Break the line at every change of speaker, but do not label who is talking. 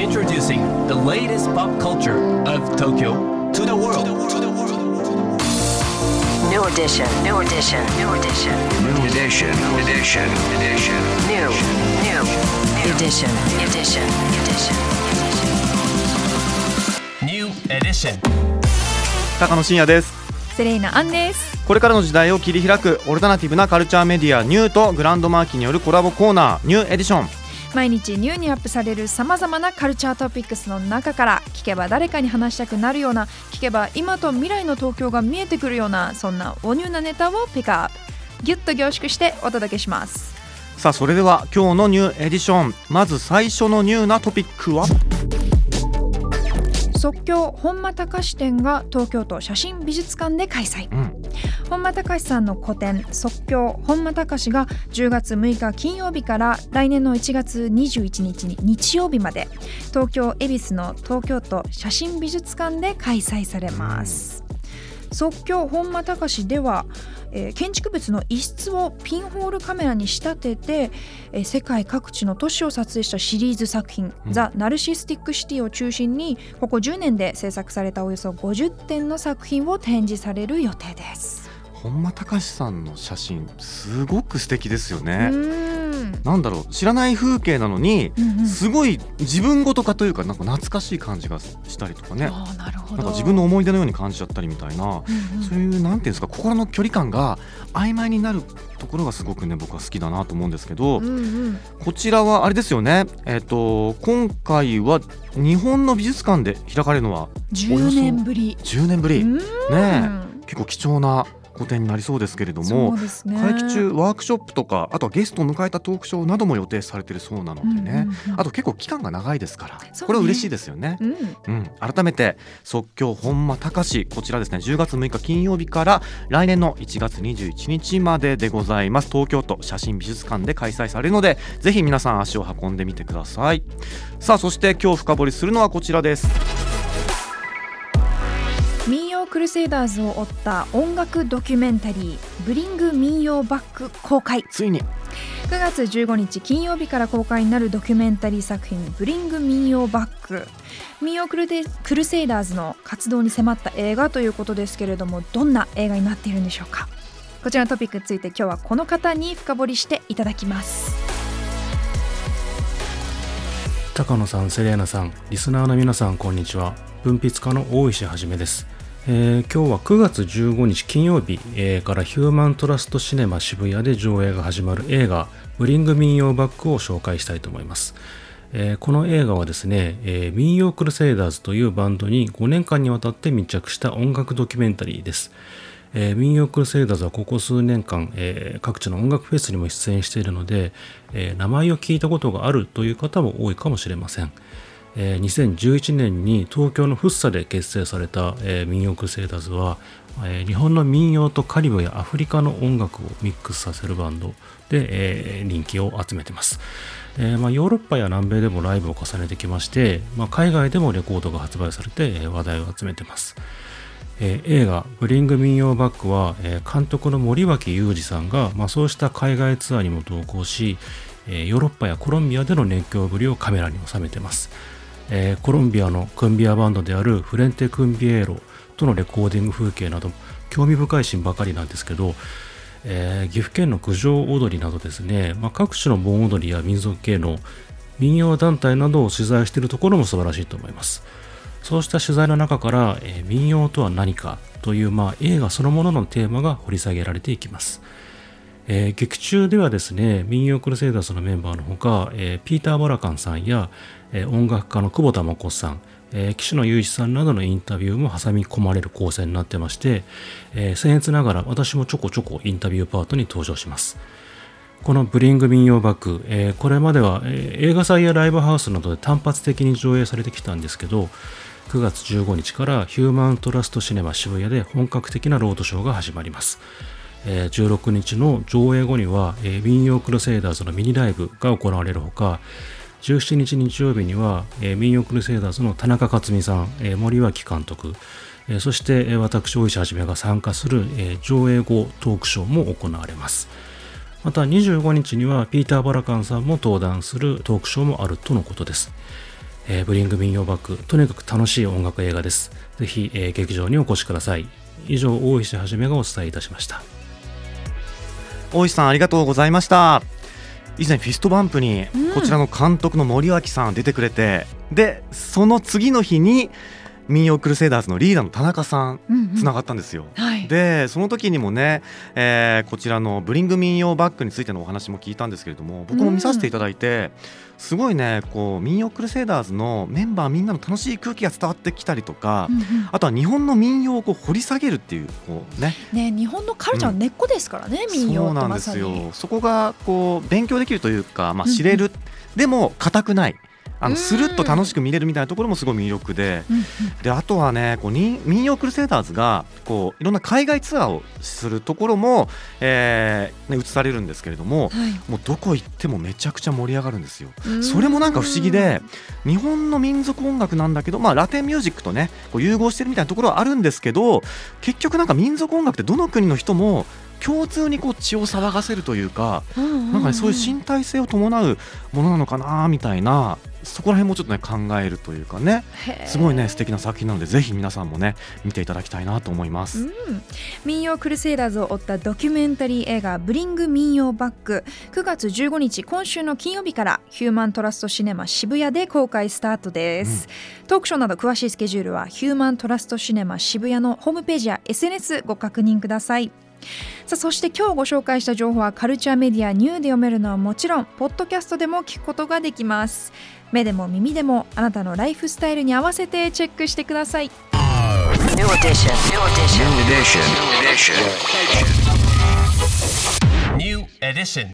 Introducing the latest pop culture of Tokyo to the world.
New edition, new edition, new edition,
New edition, edition, edition.
new, new, edition, edition, edition.
New edition.
高野真也です
セレイナアンです
これからの時代を切り開くオルタナティブなカルチャーメディアニューとグランドマーキーによるコラボコーナーニューエディション
毎日ニューにアップされるさまざまなカルチャートピックスの中から聞けば誰かに話したくなるような聞けば今と未来の東京が見えてくるようなそんなおニューなネタをピックアップ。ギュッと凝縮してお届けします。
さあそれでは今日のニューエディション。まず最初のニューなトピックは？
即興本間隆展が東京都写真美術館で開催、
うん
本間隆さんの個展即興本間隆が10月6日金曜日から来年の1月21日に日曜日まで東京恵比寿の東京都写真美術館で開催されます、即興本間隆では、えー建築物の一室をピンホールカメラに仕立てて、えー世界各地の都市を撮影したシリーズ作品「
うん
ザ・ナルシスティック・シティ」を中心にここ10年で制作されたおよそ50点の作品を展示される予定です。
本間隆さんの写真すごく素敵ですよ
う
ね、なんだろう知らない風景なのに
うんうん。
すごい自分ごとかというかなんか懐かしい感じがしたりとかね。
なるほど。
なんか自分の思い出のように感じちゃったりみたいな。
うんうん。
そういうなんていうんですか心の距離感が曖昧になるところがすごくね僕は好きだなと思うんですけど、
うんうん。
こちらはあれですよね。えっ、と今回は日本の美術館で開かれるのは
10年ぶり。
10年ぶり、
うん。
ねえ。結構貴重な個展になりそうですけれど
そ
も
ね。
会期中ワークショップとかあとはゲストを迎えたトークショーなども予定されているそうなのでね、
うんうんうん
あと結構期間が長いですから、
ね。
これは嬉しいですよね。
うん、
うん、改めて即興本間隆こちらですね10月6日金曜日から来年の1月21日まででございます。東京都写真美術館で開催されるのでぜひ皆さん足を運んでみてください。さあそして今日深掘りするのはこちらです
クルセイダーズを追った音楽ドキュメンタリー「ブリング民謡バック」公開。
ついに。
9月15日金曜日から公開になるドキュメンタリー作品「ブリング民謡バック」民謡クルデクルセイダーズの活動に迫った映画ということですけれどもどんな映画になっているんでしょうか。こちらのトピックについて今日はこの方に深掘りしていただきます。
高野さん、セレーナさん、リスナーの皆さん、こんにちは。文筆家の大石はじめです。えー今日は9月15日金曜日、えーからヒューマントラストシネマ渋谷で上映が始まる映画「ブリング民謡バック」を紹介したいと思います。えーこの映画はですね、えー民謡クルセイダーズというバンドに5年間にわたって密着した音楽ドキュメンタリーです。えー民謡クルセイダーズはここ数年間、え各地の音楽フェスにも出演しているので、え名前を聞いたことがあるという方も多いかもしれません。えー2011年に東京のフッサで結成された、えー民謡クセイダーズは、えー日本の民謡とカリブやアフリカの音楽をミックスさせるバンドで、えー人気を集めてます。えーまあ、ヨーロッパや南米でもライブを重ねてきまして、まあ、海外でもレコードが発売されて、話題を集めてます。えー映画「ブリング民謡バックは」えー監督の森脇裕二さんが、まあ、そうした海外ツアーにも同行し、ヨーロッパやコロンビアでの熱狂ぶりをカメラに収めてます、えーコロンビアのクンビアバンドであるフレンテ・クンビエーロとのレコーディング風景など興味深いシーンばかりなんですけど、えー岐阜県の九条踊りなどですね、まあ、各種の盆踊りや民族系の民謡団体などを取材しているところも素晴らしいと思います。そうした取材の中から、えー民謡とは何かという、まあ、映画そのもののテーマが掘り下げられていきます。えー劇中ではですね、民謡クルセイダーズのメンバーのほか、えーピーター・バラカンさんや、えー音楽家の久保田真子さん、えー岸野雄一さんなどのインタビューも挟み込まれる構成になってまして、えー僭越ながら私もちょこちょこインタビューパートに登場します。このブリング民謡バック、えーこれまでは、えー映画祭やライブハウスなどで単発的に上映されてきたんですけど、9月15日からヒューマントラストシネマ渋谷で本格的なロードショーが始まります。えー16日の上映後には、えー民謡クルセイダーズのミニライブが行われるほか、17日日曜日には、えー民謡クルセイダーズの田中克美さん、森脇監督、そして、私、大石はじめが参加する、上映後トークショーも行われます。また25日にはピーター・バラカンさんも登壇するトークショーもあるとのことです。えーブリング民謡バックとにかく楽しい音楽映画ですぜひ、えー劇場にお越しください以上大石はじめがお伝えいたしました
大石さんありがとうございました。以前フィストバンプに
うん。
こちらの監督の森脇さん出てくれて、でその次の日に民謡クルセイダーズのリーダーの田中さん
うんうん。
つながったんですよ、
はい
でその時にもね、えーこちらの Bring 民謡 Back についてのお話も聞いたんですけれども僕も見させていただいて、すごいねこう民謡クルセイダーズのメンバーみんなの楽しい空気が伝わってきたりとか、
うんうん。
あとは日本の民謡をこう掘り下げるっていうこうね。
ね日本のカルチャーの根っこですからね、民謡
そうなんですよ。そこがこう勉強できるというか、まあ、
うんうん。
知れる、でも硬くないあ
うん
のスルッと楽しく見れるみたいなところもすごい魅力で。であとはねこうに民謡クルセイダーズがこういろんな海外ツアーをするところも、えーね、映されるんですけれども
はい。
もうどこ行ってもめちゃくちゃ盛り上がるんですよ。
うん。
それもなんか不思議で日本の民族音楽なんだけど、まあ、ラテンミュージックとねこう融合してるみたいなところはあるんですけど結局なんか民族音楽ってどの国の人も共通にこう血を騒がせるというか
うんうんうん。
なんかねそういう身体性を伴うものなのかなみたいなそこら辺もちょっとね考えるというかね。すごいね素敵な作品なのでぜひ皆さんもね見ていただきたいなと思います。
うん、民謡クルセイダーズを追ったドキュメンタリー映画「ブリング民謡バック」9月15日今週の金曜日からヒューマントラストシネマ渋谷で公開スタートです、トークショーなど詳しいスケジュールはヒューマントラストシネマ渋谷のホームページや SNS ご確認くださいさあそして今日ご紹介した情報はカルチャーメディアニューで読めるのはもちろんポッドキャストでも聞くことができます目でも耳でもあなたのライフスタイルに合わせてチェックしてください
New edition. New edition.
New edition. Edition.
New edition.